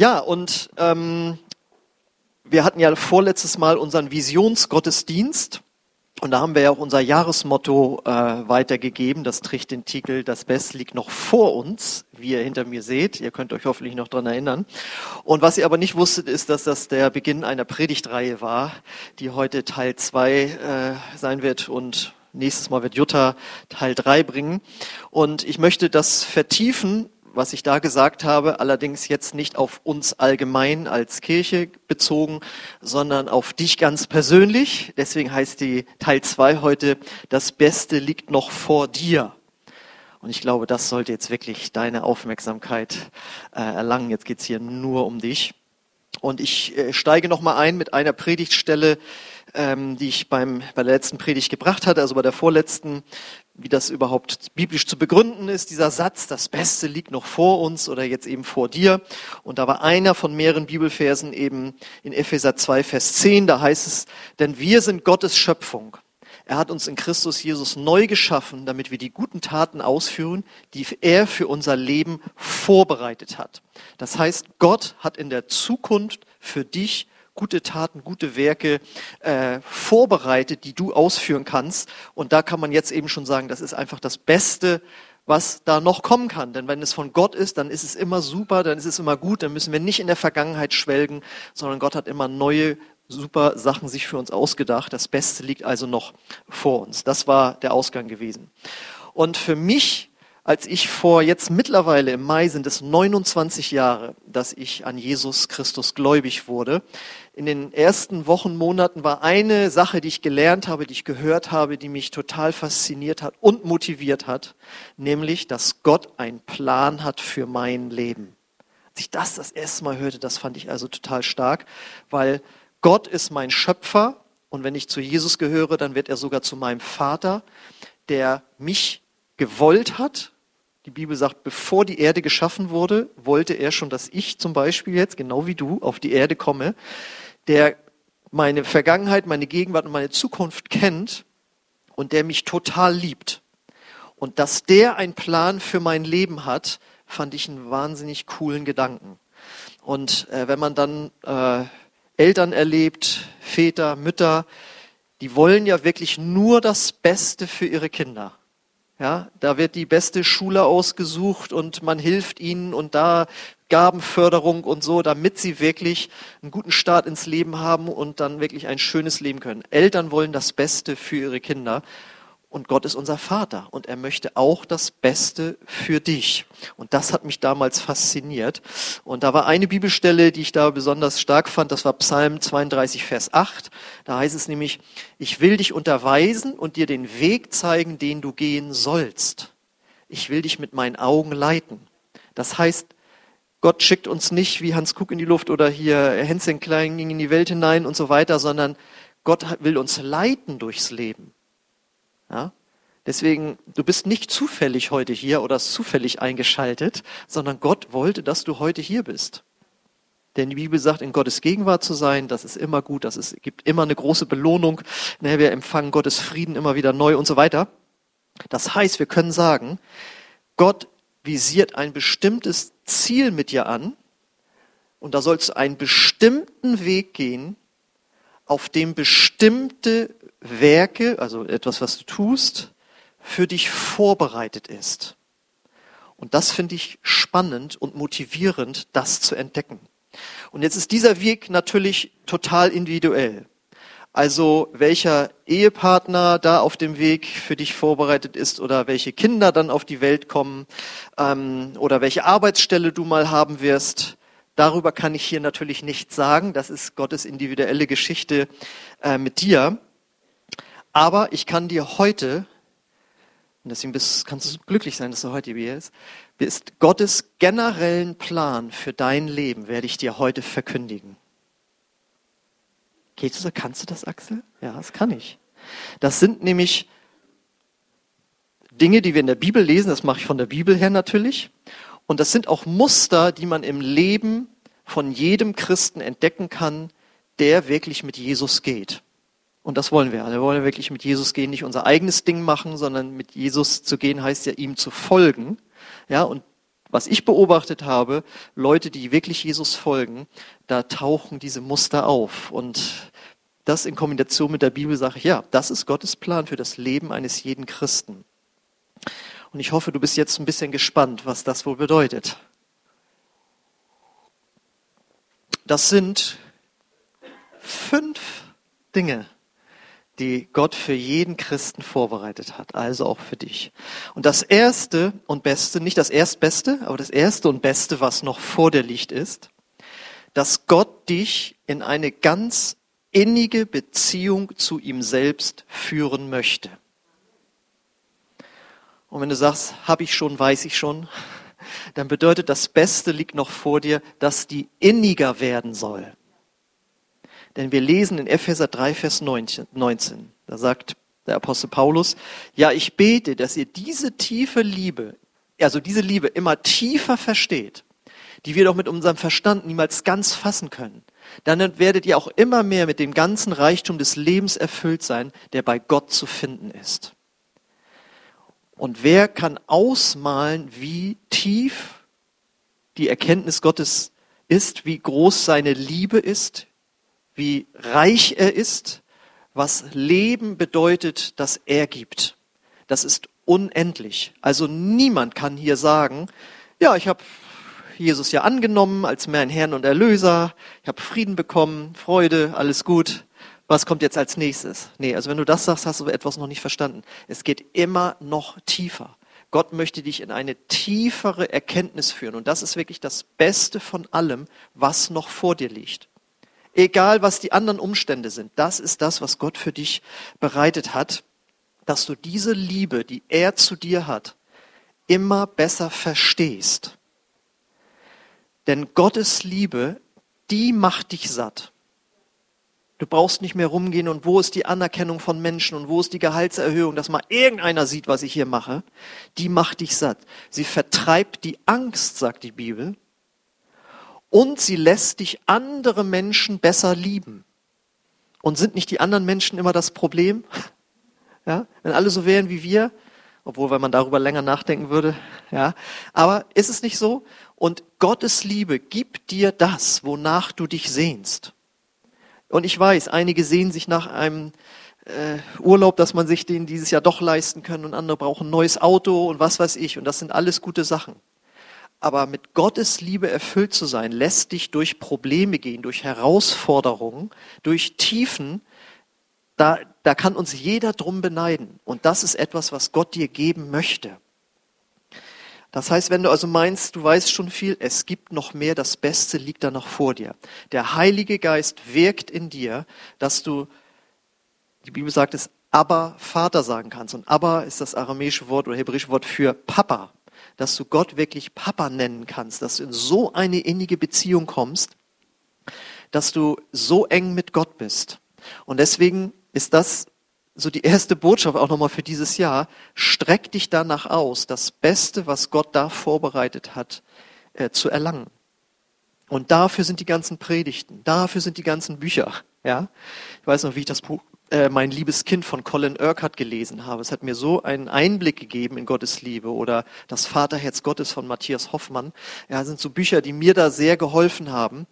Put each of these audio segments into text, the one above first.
Ja, und ähm, wir hatten ja vorletztes Mal unseren Visionsgottesdienst und da haben wir ja auch unser Jahresmotto äh, weitergegeben. Das trägt den Titel Das Beste liegt noch vor uns, wie ihr hinter mir seht. Ihr könnt euch hoffentlich noch dran erinnern. Und was ihr aber nicht wusstet, ist, dass das der Beginn einer Predigtreihe war, die heute Teil zwei äh, sein wird und nächstes Mal wird Jutta Teil drei bringen. Und ich möchte das vertiefen was ich da gesagt habe, allerdings jetzt nicht auf uns allgemein als Kirche bezogen, sondern auf dich ganz persönlich. Deswegen heißt die Teil 2 heute, das Beste liegt noch vor dir. Und ich glaube, das sollte jetzt wirklich deine Aufmerksamkeit äh, erlangen. Jetzt geht's hier nur um dich. Und ich äh, steige nochmal ein mit einer Predigtstelle, ähm, die ich beim, bei der letzten Predigt gebracht hatte, also bei der vorletzten, wie das überhaupt biblisch zu begründen ist, dieser Satz, das Beste liegt noch vor uns oder jetzt eben vor dir. Und da war einer von mehreren Bibelversen eben in Epheser 2, Vers 10, da heißt es, denn wir sind Gottes Schöpfung. Er hat uns in Christus Jesus neu geschaffen, damit wir die guten Taten ausführen, die er für unser Leben vorbereitet hat. Das heißt, Gott hat in der Zukunft für dich gute Taten, gute Werke äh, vorbereitet, die du ausführen kannst. Und da kann man jetzt eben schon sagen, das ist einfach das Beste, was da noch kommen kann. Denn wenn es von Gott ist, dann ist es immer super, dann ist es immer gut, dann müssen wir nicht in der Vergangenheit schwelgen, sondern Gott hat immer neue, super Sachen sich für uns ausgedacht. Das Beste liegt also noch vor uns. Das war der Ausgang gewesen. Und für mich als ich vor jetzt mittlerweile im Mai sind es 29 Jahre, dass ich an Jesus Christus gläubig wurde. In den ersten Wochen, Monaten war eine Sache, die ich gelernt habe, die ich gehört habe, die mich total fasziniert hat und motiviert hat, nämlich, dass Gott einen Plan hat für mein Leben. Als ich das das erste Mal hörte, das fand ich also total stark, weil Gott ist mein Schöpfer und wenn ich zu Jesus gehöre, dann wird er sogar zu meinem Vater, der mich gewollt hat. Die Bibel sagt, bevor die Erde geschaffen wurde, wollte er schon, dass ich zum Beispiel jetzt, genau wie du, auf die Erde komme, der meine Vergangenheit, meine Gegenwart und meine Zukunft kennt und der mich total liebt. Und dass der einen Plan für mein Leben hat, fand ich einen wahnsinnig coolen Gedanken. Und äh, wenn man dann äh, Eltern erlebt, Väter, Mütter, die wollen ja wirklich nur das Beste für ihre Kinder. Ja, da wird die beste Schule ausgesucht und man hilft ihnen und da Gabenförderung und so, damit sie wirklich einen guten Start ins Leben haben und dann wirklich ein schönes Leben können. Eltern wollen das Beste für ihre Kinder und Gott ist unser Vater und er möchte auch das Beste für dich. Und das hat mich damals fasziniert. Und da war eine Bibelstelle, die ich da besonders stark fand, das war Psalm 32, Vers 8. Da heißt es nämlich, ich will dich unterweisen und dir den Weg zeigen, den du gehen sollst. Ich will dich mit meinen Augen leiten. Das heißt, Gott schickt uns nicht wie Hans Kuck in die Luft oder hier Hänschen Klein ging in die Welt hinein und so weiter, sondern Gott will uns leiten durchs Leben. Ja? Deswegen, du bist nicht zufällig heute hier oder zufällig eingeschaltet, sondern Gott wollte, dass du heute hier bist. Denn die Bibel sagt, in Gottes Gegenwart zu sein, das ist immer gut, das ist, gibt immer eine große Belohnung. Ne, wir empfangen Gottes Frieden immer wieder neu und so weiter. Das heißt, wir können sagen, Gott visiert ein bestimmtes Ziel mit dir an und da sollst du einen bestimmten Weg gehen, auf dem bestimmte Werke, also etwas, was du tust, für dich vorbereitet ist. Und das finde ich spannend und motivierend, das zu entdecken. Und jetzt ist dieser Weg natürlich total individuell. Also welcher Ehepartner da auf dem Weg für dich vorbereitet ist oder welche Kinder dann auf die Welt kommen ähm, oder welche Arbeitsstelle du mal haben wirst, darüber kann ich hier natürlich nichts sagen. Das ist Gottes individuelle Geschichte äh, mit dir. Aber ich kann dir heute, und deswegen bist, kannst du glücklich sein, dass du heute hier bist, bist Gottes generellen Plan für dein Leben werde ich dir heute verkündigen. Geht so? Kannst du das, Axel? Ja, das kann ich. Das sind nämlich Dinge, die wir in der Bibel lesen, das mache ich von der Bibel her natürlich. Und das sind auch Muster, die man im Leben von jedem Christen entdecken kann, der wirklich mit Jesus geht. Und das wollen wir. Wir wollen wirklich mit Jesus gehen, nicht unser eigenes Ding machen, sondern mit Jesus zu gehen heißt ja ihm zu folgen. Ja, und was ich beobachtet habe, Leute, die wirklich Jesus folgen, da tauchen diese Muster auf. Und das in Kombination mit der Bibel sage ich, ja, das ist Gottes Plan für das Leben eines jeden Christen. Und ich hoffe, du bist jetzt ein bisschen gespannt, was das wohl bedeutet. Das sind fünf Dinge, die Gott für jeden Christen vorbereitet hat, also auch für dich. Und das erste und beste, nicht das erstbeste, aber das erste und beste, was noch vor dir liegt, ist, dass Gott dich in eine ganz innige Beziehung zu ihm selbst führen möchte. Und wenn du sagst, habe ich schon, weiß ich schon, dann bedeutet das Beste liegt noch vor dir, dass die inniger werden soll. Denn wir lesen in Epheser 3, Vers 19, da sagt der Apostel Paulus, ja, ich bete, dass ihr diese tiefe Liebe, also diese Liebe immer tiefer versteht, die wir doch mit unserem Verstand niemals ganz fassen können. Dann werdet ihr auch immer mehr mit dem ganzen Reichtum des Lebens erfüllt sein, der bei Gott zu finden ist. Und wer kann ausmalen, wie tief die Erkenntnis Gottes ist, wie groß seine Liebe ist, wie reich er ist, was Leben bedeutet, das er gibt. Das ist unendlich. Also niemand kann hier sagen, ja, ich habe Jesus ja angenommen als mein Herrn und Erlöser, ich habe Frieden bekommen, Freude, alles gut. Was kommt jetzt als nächstes? Nee, also wenn du das sagst, hast du etwas noch nicht verstanden. Es geht immer noch tiefer. Gott möchte dich in eine tiefere Erkenntnis führen. Und das ist wirklich das Beste von allem, was noch vor dir liegt. Egal, was die anderen Umstände sind, das ist das, was Gott für dich bereitet hat, dass du diese Liebe, die er zu dir hat, immer besser verstehst. Denn Gottes Liebe, die macht dich satt. Du brauchst nicht mehr rumgehen und wo ist die Anerkennung von Menschen und wo ist die Gehaltserhöhung, dass mal irgendeiner sieht, was ich hier mache. Die macht dich satt. Sie vertreibt die Angst, sagt die Bibel, und sie lässt dich andere Menschen besser lieben. Und sind nicht die anderen Menschen immer das Problem? Ja, wenn alle so wären wie wir, obwohl, wenn man darüber länger nachdenken würde, ja. Aber ist es nicht so? Und Gottes Liebe gibt dir das, wonach du dich sehnst. Und ich weiß, einige sehen sich nach einem äh, Urlaub, dass man sich den dieses Jahr doch leisten können und andere brauchen ein neues Auto und was weiß ich. Und das sind alles gute Sachen. Aber mit Gottes Liebe erfüllt zu sein, lässt dich durch Probleme gehen, durch Herausforderungen, durch Tiefen. Da, da kann uns jeder drum beneiden. Und das ist etwas, was Gott dir geben möchte. Das heißt, wenn du also meinst, du weißt schon viel, es gibt noch mehr, das Beste liegt da noch vor dir. Der Heilige Geist wirkt in dir, dass du, die Bibel sagt es, aber Vater sagen kannst. Und aber ist das aramäische Wort oder hebräische Wort für Papa. Dass du Gott wirklich Papa nennen kannst, dass du in so eine innige Beziehung kommst, dass du so eng mit Gott bist. Und deswegen ist das so die erste Botschaft auch nochmal für dieses Jahr, streck dich danach aus, das Beste, was Gott da vorbereitet hat, äh, zu erlangen. Und dafür sind die ganzen Predigten, dafür sind die ganzen Bücher. Ja, ich weiß noch, wie ich das Buch äh, Mein liebes Kind von Colin Urquhart gelesen habe. Es hat mir so einen Einblick gegeben in Gottes Liebe oder das Vaterherz Gottes von Matthias Hoffmann. Ja, sind so Bücher, die mir da sehr geholfen haben.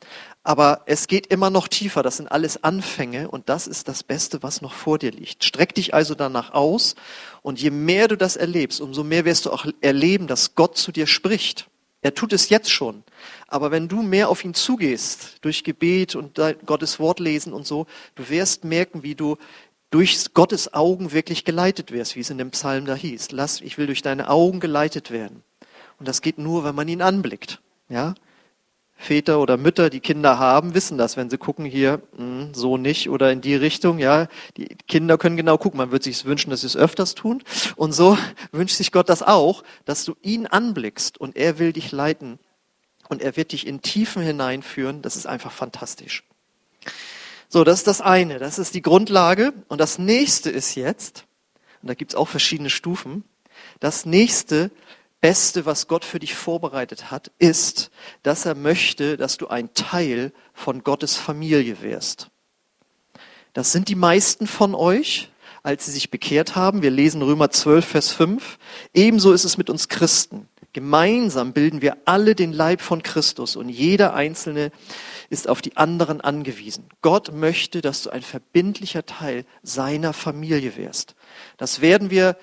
Aber es geht immer noch tiefer. Das sind alles Anfänge und das ist das Beste, was noch vor dir liegt. Streck dich also danach aus und je mehr du das erlebst, umso mehr wirst du auch erleben, dass Gott zu dir spricht. Er tut es jetzt schon. Aber wenn du mehr auf ihn zugehst, durch Gebet und Gottes Wort lesen und so, du wirst merken, wie du durch Gottes Augen wirklich geleitet wirst, wie es in dem Psalm da hieß. Lass, ich will durch deine Augen geleitet werden. Und das geht nur, wenn man ihn anblickt. Ja? Väter oder Mütter, die Kinder haben, wissen das, wenn sie gucken hier, mh, hm, so nicht oder in die Richtung, ja. Die Kinder können genau gucken. Man würde sich wünschen, dass sie es öfters tun. Und so wünscht sich Gott das auch, dass du ihn anblickst und er will dich leiten. Und er wird dich in Tiefen hineinführen. Das ist einfach fantastisch. So, das ist das eine. Das ist die Grundlage. Und das nächste ist jetzt, und da gibt's auch verschiedene Stufen, das nächste Beste, was Gott für dich vorbereitet hat, ist, dass er möchte, dass du ein Teil von Gottes Familie wirst. Das sind die meisten von euch, als sie sich bekehrt haben. Wir lesen Römer 12, Vers 5. Ebenso ist es mit uns Christen. Gemeinsam bilden wir alle den Leib von Christus und jeder Einzelne ist auf die anderen angewiesen. Gott möchte, dass du ein verbindlicher Teil seiner Familie wirst. Das werden wir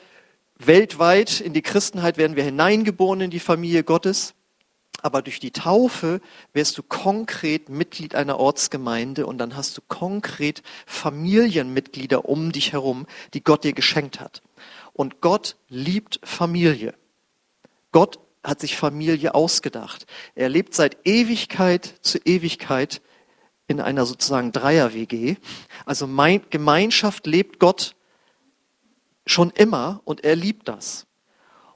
weltweit in die Christenheit werden wir hineingeboren in die Familie Gottes. Aber durch die Taufe wirst du konkret Mitglied einer Ortsgemeinde und dann hast du konkret Familienmitglieder um dich herum, die Gott dir geschenkt hat. Und Gott liebt Familie. Gott hat sich Familie ausgedacht. Er lebt seit Ewigkeit zu Ewigkeit in einer sozusagen Dreier-WG. Also mein, Gemeinschaft lebt Gott schon immer und er liebt das.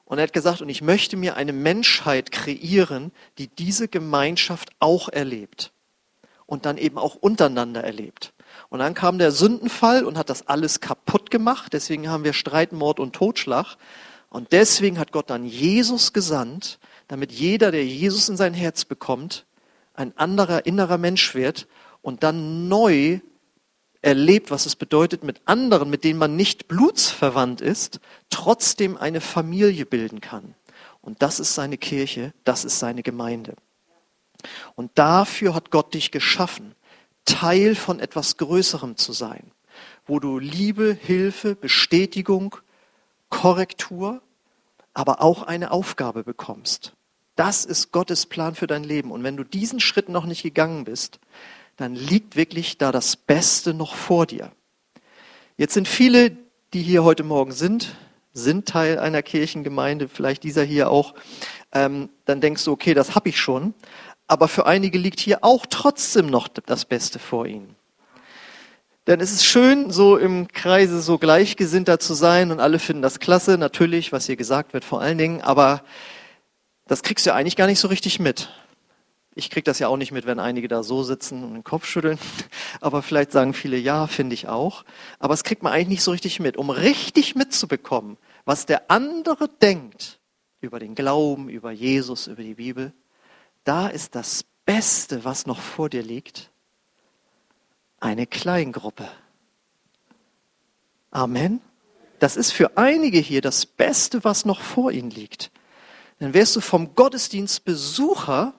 Und er hat gesagt, und ich möchte mir eine Menschheit kreieren, die diese Gemeinschaft auch erlebt und dann eben auch untereinander erlebt. Und dann kam der Sündenfall und hat das alles kaputt gemacht. Deswegen haben wir Streit, Mord und Totschlag. Und deswegen hat Gott dann Jesus gesandt, damit jeder, der Jesus in sein Herz bekommt, ein anderer innerer Mensch wird und dann neu erlebt, was es bedeutet, mit anderen, mit denen man nicht blutsverwandt ist, trotzdem eine Familie bilden kann. Und das ist seine Kirche, das ist seine Gemeinde. Und dafür hat Gott dich geschaffen, Teil von etwas Größerem zu sein, wo du Liebe, Hilfe, Bestätigung, Korrektur, aber auch eine Aufgabe bekommst. Das ist Gottes Plan für dein Leben. Und wenn du diesen Schritt noch nicht gegangen bist, dann liegt wirklich da das Beste noch vor dir. Jetzt sind viele, die hier heute Morgen sind, sind Teil einer Kirchengemeinde, vielleicht dieser hier auch. Ähm, dann denkst du, okay, das habe ich schon. Aber für einige liegt hier auch trotzdem noch das Beste vor ihnen. Denn es ist schön, so im Kreise so gleichgesinnter zu sein und alle finden das klasse, natürlich, was hier gesagt wird vor allen Dingen, aber das kriegst du ja eigentlich gar nicht so richtig mit. Ich krieg das ja auch nicht mit, wenn einige da so sitzen und den Kopf schütteln, aber vielleicht sagen viele, ja, finde ich auch. Aber es kriegt man eigentlich nicht so richtig mit. Um richtig mitzubekommen, was der andere denkt über den Glauben, über Jesus, über die Bibel, da ist das Beste, was noch vor dir liegt, eine Kleingruppe. Amen. Das ist für einige hier das Beste, was noch vor ihnen liegt. Dann wärst du vom Gottesdienstbesucher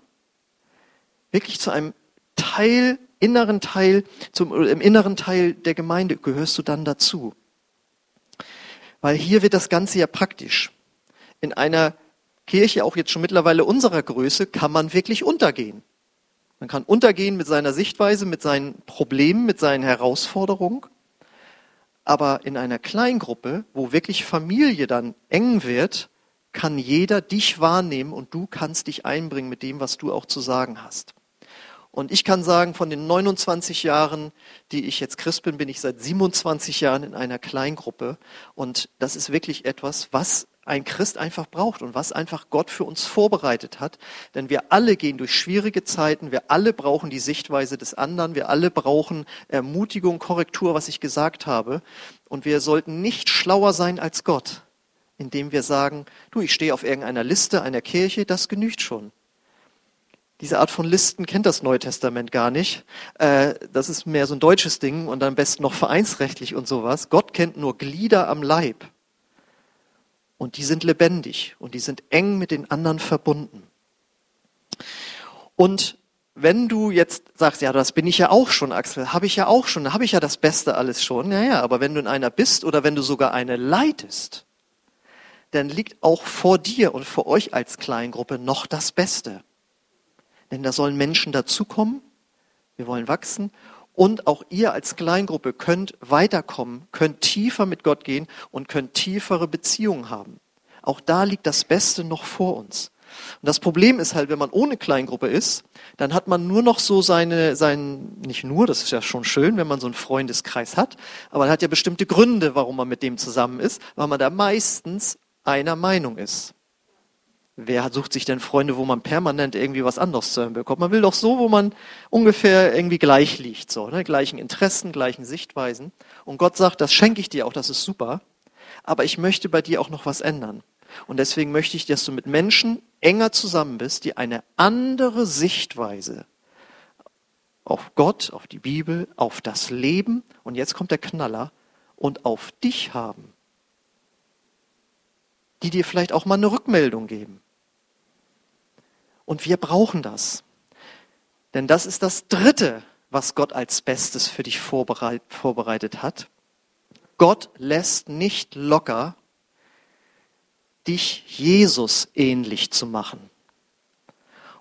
wirklich zu einem Teil, inneren Teil, zum, im inneren Teil der Gemeinde gehörst du dann dazu. Weil hier wird das Ganze ja praktisch. In einer Kirche, auch jetzt schon mittlerweile unserer Größe, kann man wirklich untergehen. Man kann untergehen mit seiner Sichtweise, mit seinen Problemen, mit seinen Herausforderungen. Aber in einer Kleingruppe, wo wirklich Familie dann eng wird, kann jeder dich wahrnehmen und du kannst dich einbringen mit dem, was du auch zu sagen hast. Und ich kann sagen, von den 29 Jahren, die ich jetzt Christ bin, bin ich seit 27 Jahren in einer Kleingruppe. Und das ist wirklich etwas, was ein Christ einfach braucht und was einfach Gott für uns vorbereitet hat. Denn wir alle gehen durch schwierige Zeiten, wir alle brauchen die Sichtweise des anderen, wir alle brauchen Ermutigung, Korrektur, was ich gesagt habe. Und wir sollten nicht schlauer sein als Gott, indem wir sagen, du, ich stehe auf irgendeiner Liste einer Kirche, das genügt schon. Diese Art von Listen kennt das Neue Testament gar nicht. Äh, das ist mehr so ein deutsches Ding und am besten noch vereinsrechtlich und sowas. Gott kennt nur Glieder am Leib. Und die sind lebendig und die sind eng mit den anderen verbunden. Und wenn du jetzt sagst, ja, das bin ich ja auch schon, Axel, habe ich ja auch schon, habe ich ja das Beste alles schon. Naja, aber wenn du in einer bist oder wenn du sogar eine leitest, dann liegt auch vor dir und vor euch als Kleingruppe noch das Beste. Denn da sollen Menschen dazukommen, wir wollen wachsen und auch ihr als Kleingruppe könnt weiterkommen, könnt tiefer mit Gott gehen und könnt tiefere Beziehungen haben. Auch da liegt das Beste noch vor uns. Und das Problem ist halt, wenn man ohne Kleingruppe ist, dann hat man nur noch so seine, sein, nicht nur, das ist ja schon schön, wenn man so einen Freundeskreis hat, aber er hat ja bestimmte Gründe, warum man mit dem zusammen ist, weil man da meistens einer Meinung ist. Wer sucht sich denn Freunde, wo man permanent irgendwie was anderes zu hören bekommt? Man will doch so, wo man ungefähr irgendwie gleich liegt, so, ne? gleichen Interessen, gleichen Sichtweisen. Und Gott sagt, das schenke ich dir auch, das ist super. Aber ich möchte bei dir auch noch was ändern. Und deswegen möchte ich, dass du mit Menschen enger zusammen bist, die eine andere Sichtweise auf Gott, auf die Bibel, auf das Leben und jetzt kommt der Knaller und auf dich haben. Die dir vielleicht auch mal eine Rückmeldung geben Und wir brauchen das. Denn das ist das Dritte, was Gott als Bestes für dich vorbereitet hat. Gott lässt nicht locker, dich Jesus ähnlich zu machen.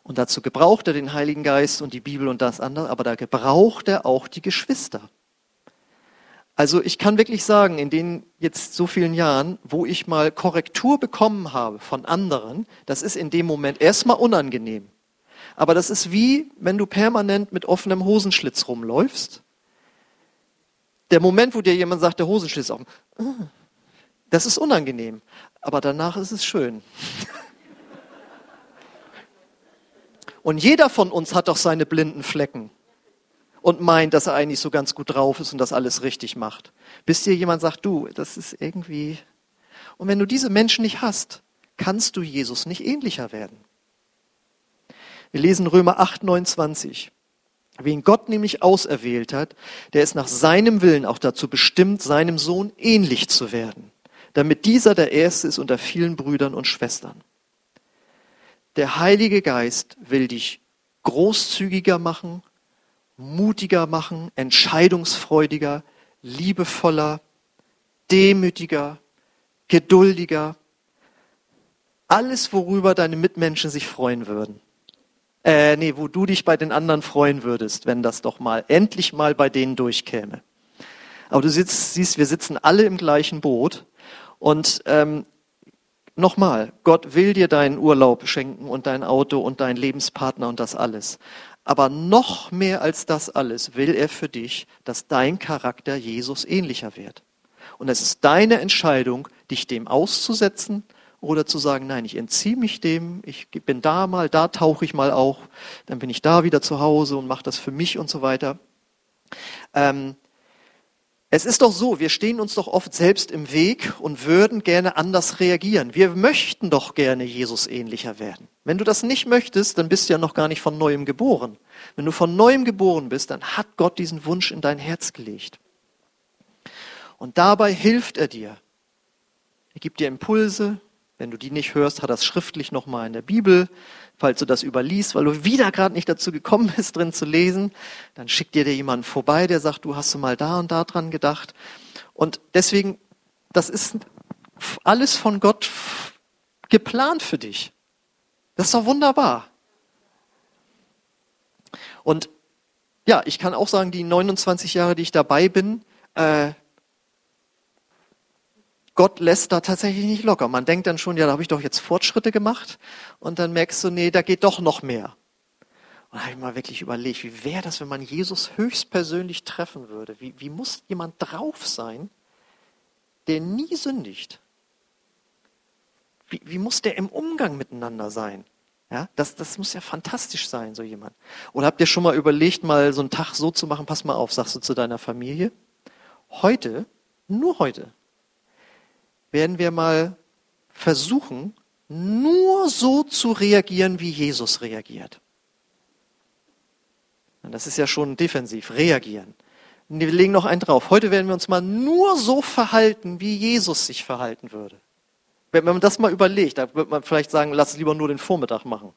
Und dazu gebraucht er den Heiligen Geist und die Bibel und das andere, aber da gebraucht er auch die Geschwister. Also ich kann wirklich sagen, in den jetzt so vielen Jahren, wo ich mal Korrektur bekommen habe von anderen, das ist in dem Moment erstmal unangenehm. Aber das ist wie, wenn du permanent mit offenem Hosenschlitz rumläufst. Der Moment, wo dir jemand sagt, der Hosenschlitz ist offen, ah, das ist unangenehm. Aber danach ist es schön. Und jeder von uns hat doch seine blinden Flecken und meint, dass er eigentlich so ganz gut drauf ist und das alles richtig macht. Bis dir jemand sagt, du, das ist irgendwie. Und wenn du diese Menschen nicht hast, kannst du Jesus nicht ähnlicher werden. Wir lesen Römer 8, 29. Wen Gott nämlich auserwählt hat, der ist nach seinem Willen auch dazu bestimmt, seinem Sohn ähnlich zu werden, damit dieser der Erste ist unter vielen Brüdern und Schwestern. Der Heilige Geist will dich großzügiger machen, mutiger machen, entscheidungsfreudiger, liebevoller, demütiger, geduldiger. Alles, worüber deine Mitmenschen sich freuen würden. Äh, nee, wo du dich bei den anderen freuen würdest, wenn das doch mal, endlich mal bei denen durchkäme. Aber du sitzt, siehst, wir sitzen alle im gleichen Boot. Und ähm, nochmal, Gott will dir deinen Urlaub schenken und dein Auto und deinen Lebenspartner und das alles. Aber noch mehr als das alles will er für dich, dass dein Charakter Jesus ähnlicher wird. Und es ist deine Entscheidung, dich dem auszusetzen oder zu sagen, nein, ich entziehe mich dem, ich bin da mal, da tauche ich mal auch, dann bin ich da wieder zu Hause und mache das für mich und so weiter. Ähm, es ist doch so, wir stehen uns doch oft selbst im Weg und würden gerne anders reagieren. Wir möchten doch gerne Jesus ähnlicher werden. Wenn du das nicht möchtest, dann bist du ja noch gar nicht von neuem geboren. Wenn du von neuem geboren bist, dann hat Gott diesen Wunsch in dein Herz gelegt. Und dabei hilft er dir. Er gibt dir Impulse, wenn du die nicht hörst, hat er es schriftlich nochmal in der Bibel. Falls du das überliest, weil du wieder gerade nicht dazu gekommen bist, drin zu lesen, dann schickt dir dir jemand vorbei, der sagt, du hast du mal da und da dran gedacht. Und deswegen, das ist alles von Gott geplant für dich. Das ist doch wunderbar. Und ja, ich kann auch sagen, die 29 Jahre, die ich dabei bin, äh, Gott lässt da tatsächlich nicht locker. Man denkt dann schon, ja, da habe ich doch jetzt Fortschritte gemacht. Und dann merkst du, nee, da geht doch noch mehr. Und da habe ich mal wirklich überlegt, wie wäre das, wenn man Jesus höchstpersönlich treffen würde? Wie, wie muss jemand drauf sein, der nie sündigt? Wie, wie muss der im Umgang miteinander sein? Ja, das, das muss ja fantastisch sein, so jemand. Oder habt ihr schon mal überlegt, mal so einen Tag so zu machen, pass mal auf, sagst du zu deiner Familie, heute, nur heute, werden wir mal versuchen, nur so zu reagieren, wie Jesus reagiert. Das ist ja schon defensiv, reagieren. Wir legen noch einen drauf. Heute werden wir uns mal nur so verhalten, wie Jesus sich verhalten würde. Wenn man das mal überlegt, da würde man vielleicht sagen, lass es lieber nur den Vormittag machen.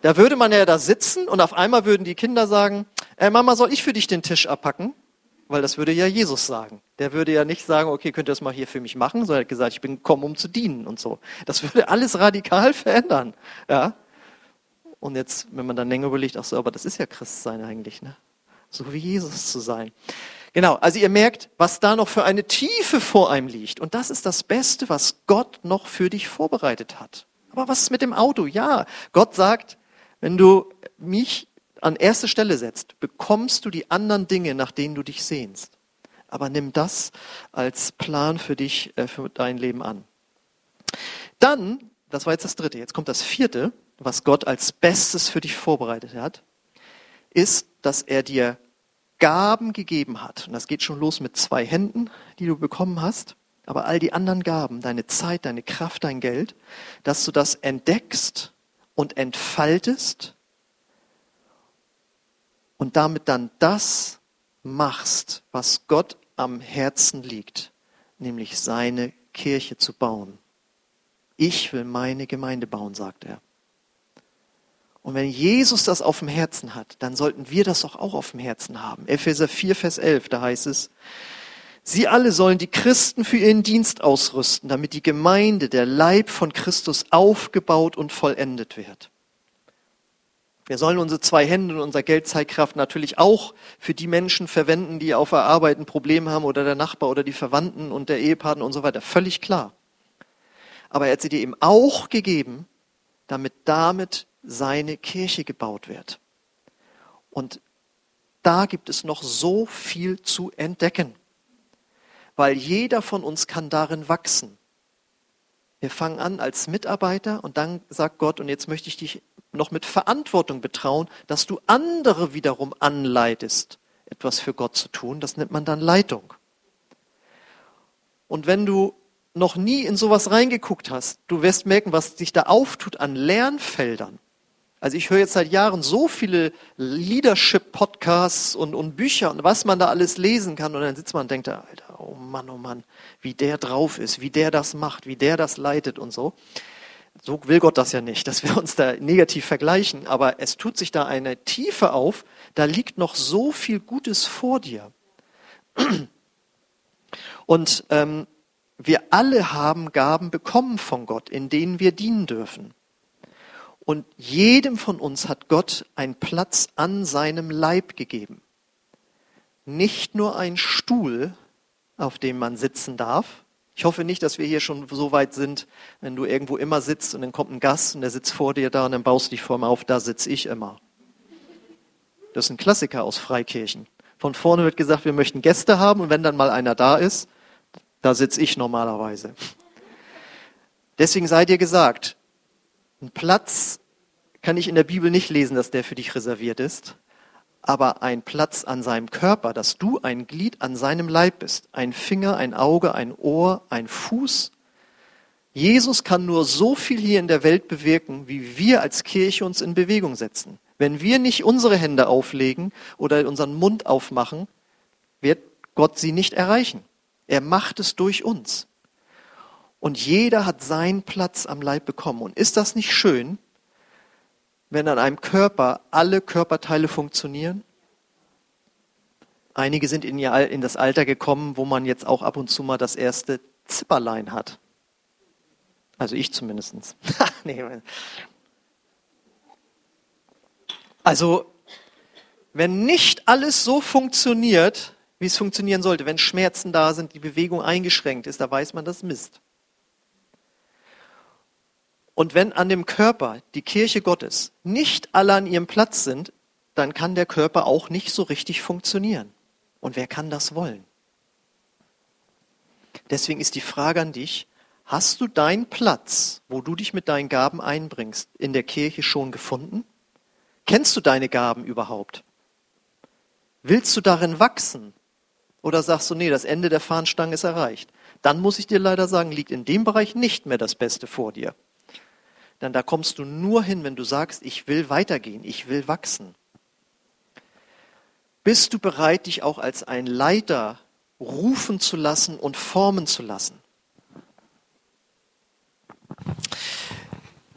Da würde man ja da sitzen und auf einmal würden die Kinder sagen, äh, Mama, soll ich für dich den Tisch abpacken? Weil das würde ja Jesus sagen. Der würde ja nicht sagen, okay, könnt ihr das mal hier für mich machen, sondern er hat gesagt, ich bin gekommen, um zu dienen und so. Das würde alles radikal verändern. Ja? Und jetzt, wenn man dann länger überlegt, ach so, aber das ist ja Christsein eigentlich, ne? So wie Jesus zu sein. Genau, also ihr merkt, was da noch für eine Tiefe vor einem liegt. Und das ist das Beste, was Gott noch für dich vorbereitet hat. Aber was ist mit dem Auto? Ja, Gott sagt, wenn du mich an erste Stelle setzt, bekommst du die anderen Dinge, nach denen du dich sehnst. Aber nimm das als Plan für dich, äh, für dein Leben an. Dann, das war jetzt das dritte, jetzt kommt das vierte, was Gott als Bestes für dich vorbereitet hat, ist, dass er dir Gaben gegeben hat. Und das geht schon los mit zwei Händen, die du bekommen hast. Aber all die anderen Gaben, deine Zeit, deine Kraft, dein Geld, dass du das entdeckst und entfaltest und damit dann das machst, was Gott am Herzen liegt, nämlich seine Kirche zu bauen. Ich will meine Gemeinde bauen, sagt er. Und wenn Jesus das auf dem Herzen hat, dann sollten wir das doch auch auf dem Herzen haben. Epheser 4, Vers 11, da heißt es, Sie alle sollen die Christen für ihren Dienst ausrüsten, damit die Gemeinde, der Leib von Christus, aufgebaut und vollendet wird. Wir sollen unsere zwei Hände und unser Geld, Zeitkraft natürlich auch für die Menschen verwenden, die auf der Arbeit ein Problem haben oder der Nachbar oder die Verwandten und der Ehepartner und so weiter. Völlig klar. Aber er hat sie dir eben auch gegeben, damit damit seine Kirche gebaut wird. Und da gibt es noch so viel zu entdecken weil jeder von uns kann darin wachsen. Wir fangen an als Mitarbeiter und dann sagt Gott, und jetzt möchte ich dich noch mit Verantwortung betrauen, dass du andere wiederum anleitest, etwas für Gott zu tun. Das nennt man dann Leitung. Und wenn du noch nie in sowas reingeguckt hast, du wirst merken, was sich da auftut an Lernfeldern. Also ich höre jetzt seit Jahren so viele Leadership-Podcasts und, und Bücher und was man da alles lesen kann und dann sitzt man und denkt, Alter, oh Mann, oh Mann, wie der drauf ist, wie der das macht, wie der das leitet und so. So will Gott das ja nicht, dass wir uns da negativ vergleichen, aber es tut sich da eine Tiefe auf, da liegt noch so viel Gutes vor dir. Und ähm, wir alle haben Gaben bekommen von Gott, in denen wir dienen dürfen. Und jedem von uns hat Gott einen Platz an seinem Leib gegeben. Nicht nur ein Stuhl, auf dem man sitzen darf. Ich hoffe nicht, dass wir hier schon so weit sind, wenn du irgendwo immer sitzt und dann kommt ein Gast und der sitzt vor dir da und dann baust du dich vor ihm auf, da sitze ich immer. Das ist ein Klassiker aus Freikirchen. Von vorne wird gesagt, wir möchten Gäste haben und wenn dann mal einer da ist, da sitze ich normalerweise. Deswegen sei dir gesagt, ein Platz kann ich in der Bibel nicht lesen, dass der für dich reserviert ist, aber ein Platz an seinem Körper, dass du ein Glied an seinem Leib bist, ein Finger, ein Auge, ein Ohr, ein Fuß. Jesus kann nur so viel hier in der Welt bewirken, wie wir als Kirche uns in Bewegung setzen. Wenn wir nicht unsere Hände auflegen oder unseren Mund aufmachen, wird Gott sie nicht erreichen. Er macht es durch uns. Und jeder hat seinen Platz am Leib bekommen. Und ist das nicht schön, wenn an einem Körper alle Körperteile funktionieren? Einige sind in, ihr, in das Alter gekommen, wo man jetzt auch ab und zu mal das erste Zipperlein hat. Also ich zumindest. Also, wenn nicht alles so funktioniert, wie es funktionieren sollte, wenn Schmerzen da sind, die Bewegung eingeschränkt ist, da weiß man das Mist. Und wenn an dem Körper, die Kirche Gottes, nicht alle an ihrem Platz sind, dann kann der Körper auch nicht so richtig funktionieren. Und wer kann das wollen? Deswegen ist die Frage an dich, hast du deinen Platz, wo du dich mit deinen Gaben einbringst, in der Kirche schon gefunden? Kennst du deine Gaben überhaupt? Willst du darin wachsen? Oder sagst du, nee, das Ende der Fahnenstange ist erreicht? Dann muss ich dir leider sagen, liegt in dem Bereich nicht mehr das Beste vor dir. Denn da kommst du nur hin, wenn du sagst, ich will weitergehen, ich will wachsen. Bist du bereit, dich auch als ein Leiter rufen zu lassen und formen zu lassen?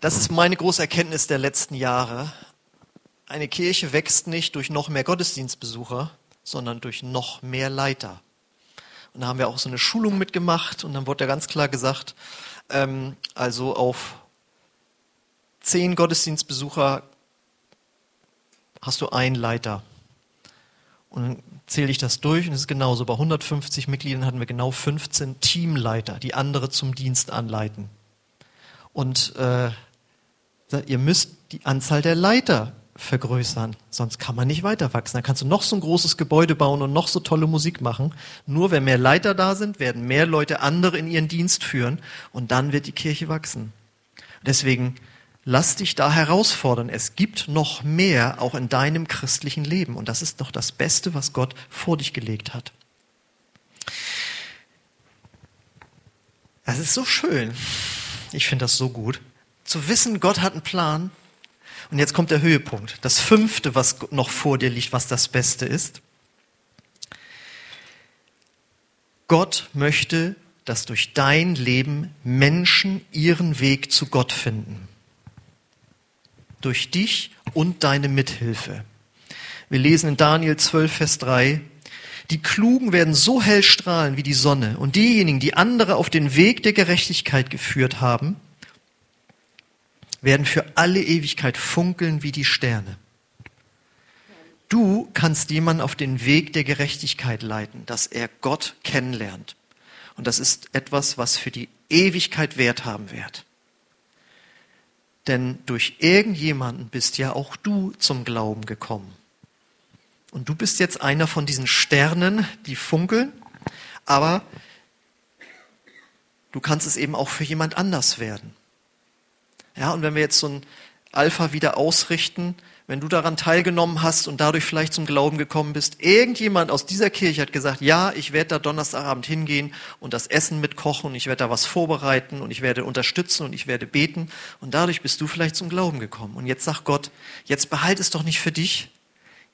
Das ist meine große Erkenntnis der letzten Jahre. Eine Kirche wächst nicht durch noch mehr Gottesdienstbesucher, sondern durch noch mehr Leiter. Und da haben wir auch so eine Schulung mitgemacht und dann wurde ja ganz klar gesagt, ähm, also auf zehn Gottesdienstbesucher hast du einen Leiter. Und dann zähle ich das durch und es ist genauso. Bei 150 Mitgliedern hatten wir genau 15 Teamleiter, die andere zum Dienst anleiten. Und äh, ihr müsst die Anzahl der Leiter vergrößern, sonst kann man nicht weiter wachsen. Dann kannst du noch so ein großes Gebäude bauen und noch so tolle Musik machen. Nur wenn mehr Leiter da sind, werden mehr Leute andere in ihren Dienst führen und dann wird die Kirche wachsen. Deswegen Lass dich da herausfordern. Es gibt noch mehr auch in deinem christlichen Leben. Und das ist doch das Beste, was Gott vor dich gelegt hat. Es ist so schön. Ich finde das so gut. Zu wissen, Gott hat einen Plan. Und jetzt kommt der Höhepunkt. Das fünfte, was noch vor dir liegt, was das Beste ist. Gott möchte, dass durch dein Leben Menschen ihren Weg zu Gott finden. Durch dich und deine Mithilfe. Wir lesen in Daniel 12, Vers 3, die Klugen werden so hell strahlen wie die Sonne und diejenigen, die andere auf den Weg der Gerechtigkeit geführt haben, werden für alle Ewigkeit funkeln wie die Sterne. Du kannst jemanden auf den Weg der Gerechtigkeit leiten, dass er Gott kennenlernt. Und das ist etwas, was für die Ewigkeit Wert haben wird. Denn durch irgendjemanden bist ja auch du zum Glauben gekommen. Und du bist jetzt einer von diesen Sternen, die funkeln, aber du kannst es eben auch für jemand anders werden. Ja, und wenn wir jetzt so ein Alpha wieder ausrichten, wenn du daran teilgenommen hast und dadurch vielleicht zum Glauben gekommen bist, irgendjemand aus dieser Kirche hat gesagt, ja, ich werde da Donnerstagabend hingehen und das Essen mitkochen und ich werde da was vorbereiten und ich werde unterstützen und ich werde beten und dadurch bist du vielleicht zum Glauben gekommen. Und jetzt sagt Gott, jetzt behalt es doch nicht für dich,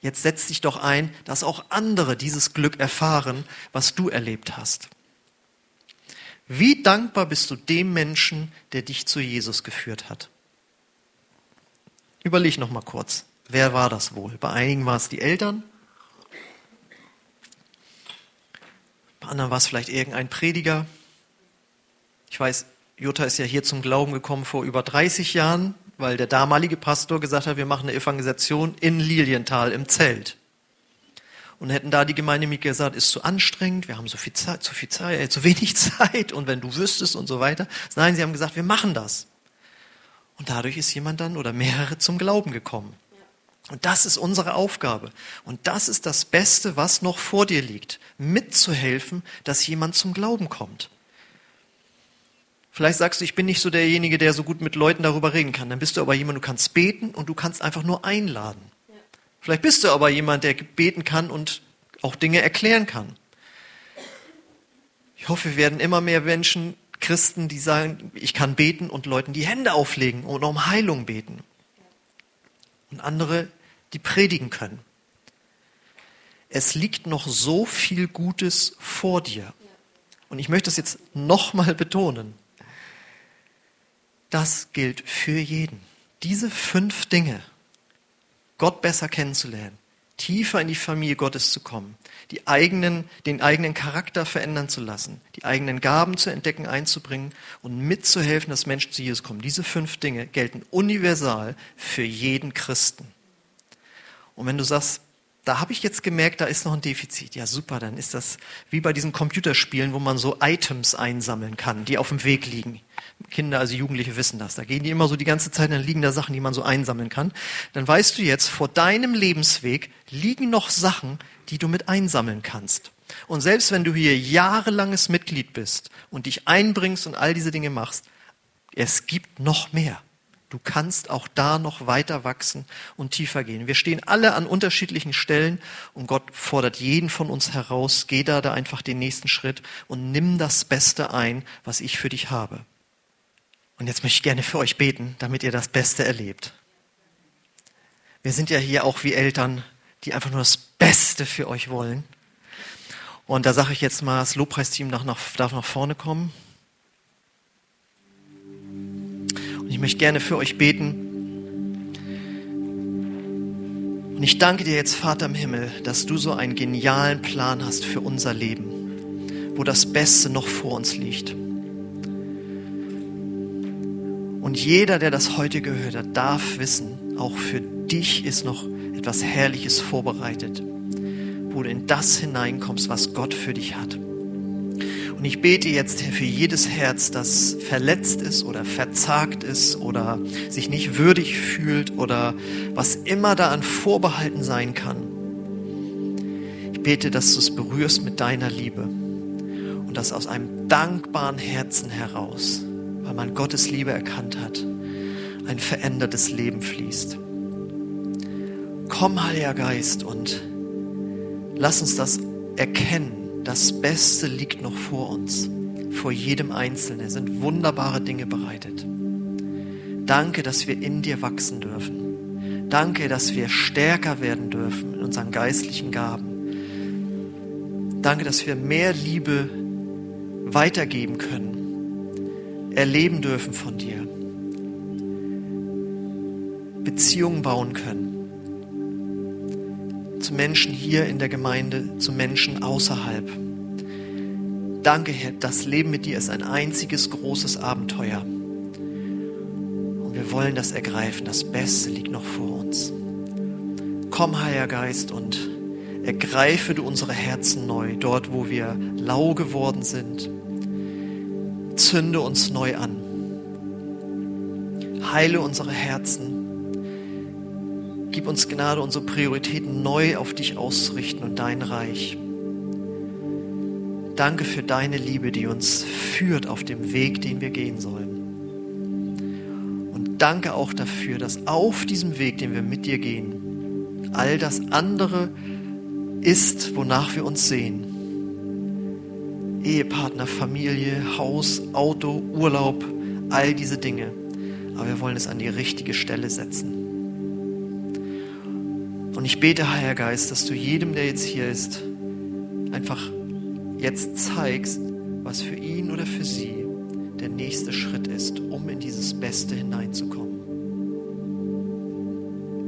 jetzt setz dich doch ein, dass auch andere dieses Glück erfahren, was du erlebt hast. Wie dankbar bist du dem Menschen, der dich zu Jesus geführt hat? Überleg noch mal kurz. Wer war das wohl? Bei einigen war es die Eltern. Bei anderen war es vielleicht irgendein Prediger. Ich weiß, Jutta ist ja hier zum Glauben gekommen vor über 30 Jahren, weil der damalige Pastor gesagt hat, wir machen eine Evangelisation in Lilienthal im Zelt. Und hätten da die Gemeindemitglieder gesagt, ist zu anstrengend, wir haben so viel Zeit, zu viel Zeit, äh, zu wenig Zeit und wenn du wüsstest und so weiter. Nein, sie haben gesagt, wir machen das. Und dadurch ist jemand dann oder mehrere zum Glauben gekommen. Und das ist unsere Aufgabe. Und das ist das Beste, was noch vor dir liegt. Mitzuhelfen, dass jemand zum Glauben kommt. Vielleicht sagst du, ich bin nicht so derjenige, der so gut mit Leuten darüber reden kann. Dann bist du aber jemand, du kannst beten und du kannst einfach nur einladen. Vielleicht bist du aber jemand, der beten kann und auch Dinge erklären kann. Ich hoffe, wir werden immer mehr Menschen Christen, die sagen, ich kann beten und Leuten die Hände auflegen und um Heilung beten. Und andere, die predigen können. Es liegt noch so viel Gutes vor dir. Und ich möchte das jetzt nochmal betonen. Das gilt für jeden. Diese fünf Dinge, Gott besser kennenzulernen, tiefer in die Familie Gottes zu kommen, die eigenen, den eigenen Charakter verändern zu lassen, die eigenen Gaben zu entdecken, einzubringen und mitzuhelfen, dass Menschen zu Jesus kommen. Diese fünf Dinge gelten universal für jeden Christen. Und wenn du sagst, da habe ich jetzt gemerkt, da ist noch ein Defizit. Ja, super, dann ist das wie bei diesen Computerspielen, wo man so Items einsammeln kann, die auf dem Weg liegen. Kinder, also Jugendliche wissen das. Da gehen die immer so die ganze Zeit, dann liegen da Sachen, die man so einsammeln kann. Dann weißt du jetzt, vor deinem Lebensweg liegen noch Sachen, die du mit einsammeln kannst. Und selbst wenn du hier jahrelanges Mitglied bist und dich einbringst und all diese Dinge machst, es gibt noch mehr. Du kannst auch da noch weiter wachsen und tiefer gehen. Wir stehen alle an unterschiedlichen Stellen und Gott fordert jeden von uns heraus, geh da, da einfach den nächsten Schritt und nimm das Beste ein, was ich für dich habe. Und jetzt möchte ich gerne für euch beten, damit ihr das Beste erlebt. Wir sind ja hier auch wie Eltern, die einfach nur das Beste für euch wollen. Und da sage ich jetzt mal, das Lobpreisteam darf nach, darf nach vorne kommen. Und ich möchte gerne für euch beten. Und ich danke dir jetzt, Vater im Himmel, dass du so einen genialen Plan hast für unser Leben, wo das Beste noch vor uns liegt. Und jeder, der das heute gehört hat, darf wissen, auch für dich ist noch etwas Herrliches vorbereitet, wo du in das hineinkommst, was Gott für dich hat. Und ich bete jetzt für jedes Herz, das verletzt ist oder verzagt ist oder sich nicht würdig fühlt oder was immer da an Vorbehalten sein kann. Ich bete, dass du es berührst mit deiner Liebe und dass aus einem dankbaren Herzen heraus weil man Gottes Liebe erkannt hat, ein verändertes Leben fließt. Komm, Heiliger Geist, und lass uns das erkennen. Das Beste liegt noch vor uns, vor jedem Einzelnen. Es sind wunderbare Dinge bereitet. Danke, dass wir in dir wachsen dürfen. Danke, dass wir stärker werden dürfen in unseren geistlichen Gaben. Danke, dass wir mehr Liebe weitergeben können erleben dürfen von dir. Beziehungen bauen können. Zu Menschen hier in der Gemeinde, zu Menschen außerhalb. Danke, Herr, das Leben mit dir ist ein einziges großes Abenteuer. Und wir wollen das ergreifen. Das Beste liegt noch vor uns. Komm, Heiliger Geist, und ergreife du unsere Herzen neu, dort, wo wir lau geworden sind. Zünde uns neu an. Heile unsere Herzen. Gib uns Gnade, unsere Prioritäten neu auf dich auszurichten und dein Reich. Danke für deine Liebe, die uns führt auf dem Weg, den wir gehen sollen. Und danke auch dafür, dass auf diesem Weg, den wir mit dir gehen, all das andere ist, wonach wir uns sehen. Ehepartner, Familie, Haus, Auto, Urlaub, all diese Dinge. Aber wir wollen es an die richtige Stelle setzen. Und ich bete, Heiliger Geist, dass du jedem, der jetzt hier ist, einfach jetzt zeigst, was für ihn oder für sie der nächste Schritt ist, um in dieses Beste hineinzukommen.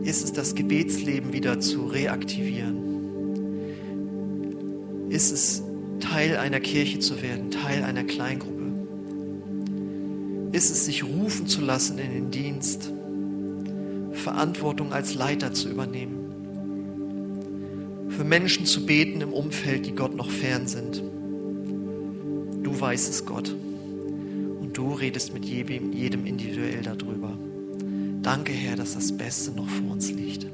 Ist es das Gebetsleben wieder zu reaktivieren? Ist es Teil einer Kirche zu werden, Teil einer Kleingruppe? Ist es sich rufen zu lassen in den Dienst, Verantwortung als Leiter zu übernehmen? Für Menschen zu beten im Umfeld, die Gott noch fern sind. Du weißt es, Gott. Und du redest mit jedem, individuell darüber. Danke, Herr, dass das Beste noch vor uns liegt.